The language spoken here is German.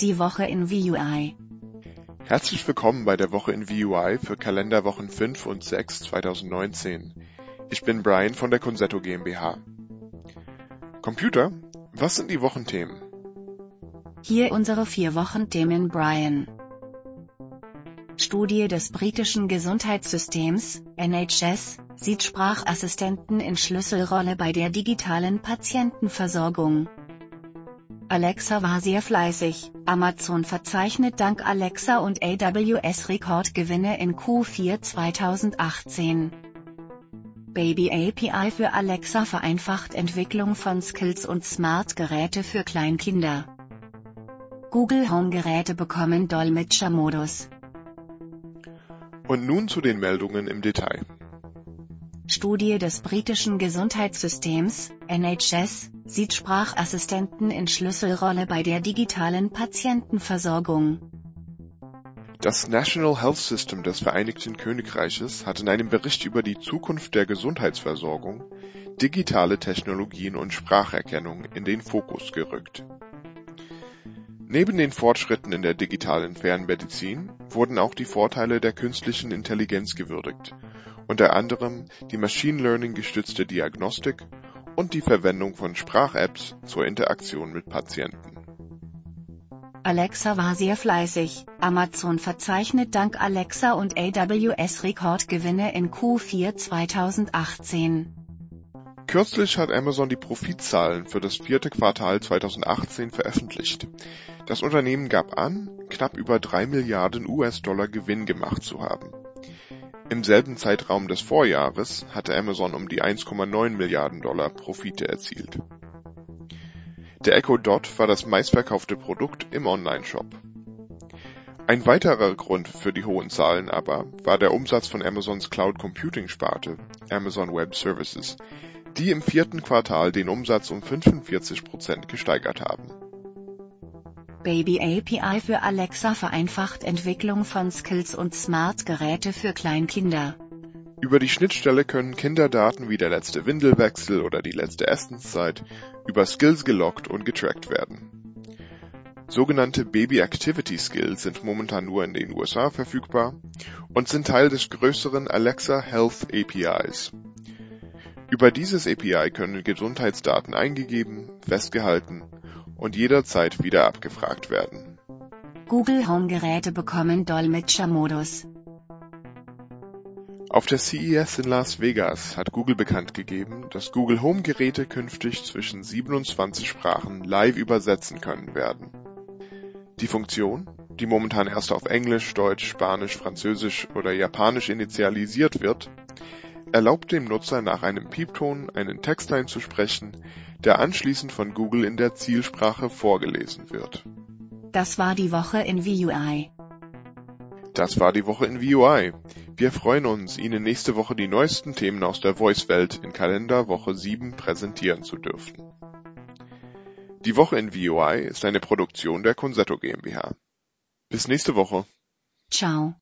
Die Woche in VUI. Herzlich willkommen bei der Woche in VUI für Kalenderwochen 5 und 6 2019. Ich bin Brian von der Consetto GmbH. Computer, was sind die Wochenthemen? Hier unsere vier Wochenthemen Brian. Studie des britischen Gesundheitssystems, NHS, sieht Sprachassistenten in Schlüsselrolle bei der digitalen Patientenversorgung. Alexa war sehr fleißig. Amazon verzeichnet dank Alexa und AWS Rekordgewinne in Q4 2018. Baby API für Alexa vereinfacht Entwicklung von Skills und Smart-Geräte für Kleinkinder. Google Home-Geräte bekommen Dolmetschermodus. Und nun zu den Meldungen im Detail. Studie des britischen Gesundheitssystems, NHS, sieht Sprachassistenten in Schlüsselrolle bei der digitalen Patientenversorgung. Das National Health System des Vereinigten Königreiches hat in einem Bericht über die Zukunft der Gesundheitsversorgung digitale Technologien und Spracherkennung in den Fokus gerückt. Neben den Fortschritten in der digitalen Fernmedizin wurden auch die Vorteile der künstlichen Intelligenz gewürdigt, unter anderem die Machine Learning gestützte Diagnostik und die Verwendung von Sprach-Apps zur Interaktion mit Patienten. Alexa war sehr fleißig. Amazon verzeichnet dank Alexa und AWS Rekordgewinne in Q4 2018. Kürzlich hat Amazon die Profitzahlen für das vierte Quartal 2018 veröffentlicht. Das Unternehmen gab an, knapp über drei Milliarden US-Dollar Gewinn gemacht zu haben. Im selben Zeitraum des Vorjahres hatte Amazon um die 1,9 Milliarden Dollar Profite erzielt. Der Echo Dot war das meistverkaufte Produkt im Onlineshop. Ein weiterer Grund für die hohen Zahlen aber war der Umsatz von Amazons Cloud Computing Sparte, Amazon Web Services, die im vierten Quartal den Umsatz um 45 Prozent gesteigert haben. Baby API für Alexa vereinfacht Entwicklung von Skills und Smart-Geräte für Kleinkinder. Über die Schnittstelle können Kinderdaten wie der letzte Windelwechsel oder die letzte Essenszeit über Skills gelockt und getrackt werden. Sogenannte Baby Activity Skills sind momentan nur in den USA verfügbar und sind Teil des größeren Alexa Health APIs. Über dieses API können Gesundheitsdaten eingegeben, festgehalten und jederzeit wieder abgefragt werden. Google Home-Geräte bekommen Dolmetschermodus. Auf der CES in Las Vegas hat Google bekannt gegeben, dass Google Home-Geräte künftig zwischen 27 Sprachen live übersetzen können werden. Die Funktion, die momentan erst auf Englisch, Deutsch, Spanisch, Französisch oder Japanisch initialisiert wird, erlaubt dem Nutzer nach einem Piepton einen Text einzusprechen, der anschließend von Google in der Zielsprache vorgelesen wird. Das war die Woche in VUI. Das war die Woche in VUI. Wir freuen uns, Ihnen nächste Woche die neuesten Themen aus der Voice-Welt in Kalender Woche 7 präsentieren zu dürfen. Die Woche in VUI ist eine Produktion der Consetto GmbH. Bis nächste Woche. Ciao.